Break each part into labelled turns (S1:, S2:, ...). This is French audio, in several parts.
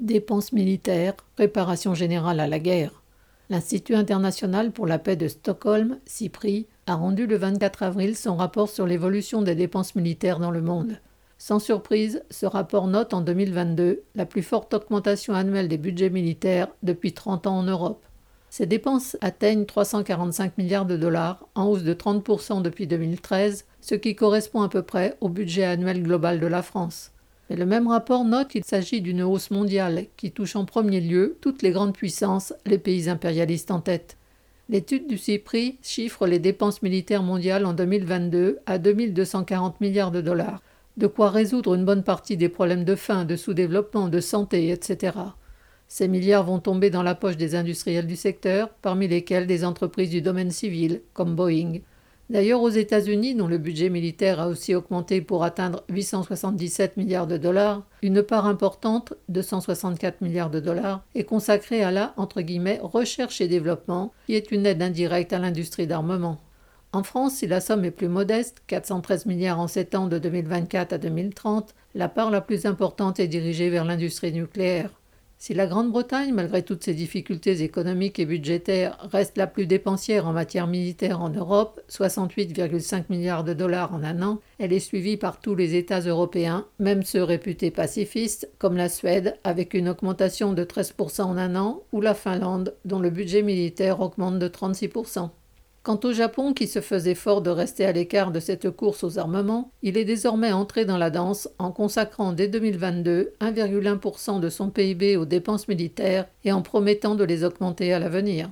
S1: Dépenses militaires, préparation générale à la guerre. L'Institut international pour la paix de Stockholm, CIPRI, a rendu le 24 avril son rapport sur l'évolution des dépenses militaires dans le monde. Sans surprise, ce rapport note en 2022 la plus forte augmentation annuelle des budgets militaires depuis 30 ans en Europe. Ces dépenses atteignent 345 milliards de dollars, en hausse de 30% depuis 2013, ce qui correspond à peu près au budget annuel global de la France. Mais le même rapport note qu'il s'agit d'une hausse mondiale qui touche en premier lieu toutes les grandes puissances, les pays impérialistes en tête. L'étude du CIPRI chiffre les dépenses militaires mondiales en 2022 à 2240 milliards de dollars, de quoi résoudre une bonne partie des problèmes de faim, de sous-développement, de santé, etc. Ces milliards vont tomber dans la poche des industriels du secteur, parmi lesquels des entreprises du domaine civil, comme Boeing. D'ailleurs, aux États-Unis, dont le budget militaire a aussi augmenté pour atteindre 877 milliards de dollars, une part importante, 264 milliards de dollars, est consacrée à la recherche et développement, qui est une aide indirecte à l'industrie d'armement. En France, si la somme est plus modeste, 413 milliards en 7 ans de 2024 à 2030, la part la plus importante est dirigée vers l'industrie nucléaire. Si la Grande-Bretagne, malgré toutes ses difficultés économiques et budgétaires, reste la plus dépensière en matière militaire en Europe, 68,5 milliards de dollars en un an, elle est suivie par tous les États européens, même ceux réputés pacifistes, comme la Suède, avec une augmentation de 13% en un an, ou la Finlande, dont le budget militaire augmente de 36%. Quant au Japon, qui se faisait fort de rester à l'écart de cette course aux armements, il est désormais entré dans la danse en consacrant dès 2022 1,1% de son PIB aux dépenses militaires et en promettant de les augmenter à l'avenir.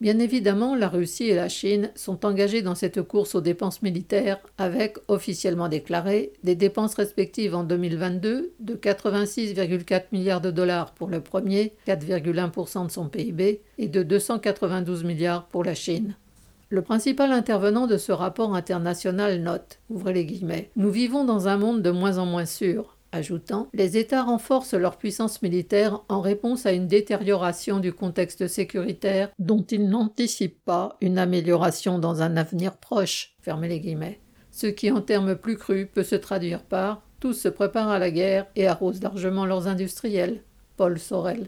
S1: Bien évidemment, la Russie et la Chine sont engagées dans cette course aux dépenses militaires avec, officiellement déclaré, des dépenses respectives en 2022 de 86,4 milliards de dollars pour le premier, 4,1% de son PIB, et de 292 milliards pour la Chine. Le principal intervenant de ce rapport international note, Nous vivons dans un monde de moins en moins sûr, ajoutant Les États renforcent leur puissance militaire en réponse à une détérioration du contexte sécuritaire dont ils n'anticipent pas une amélioration dans un avenir proche. Ce qui, en termes plus crus, peut se traduire par Tous se préparent à la guerre et arrosent largement leurs industriels. Paul Sorel.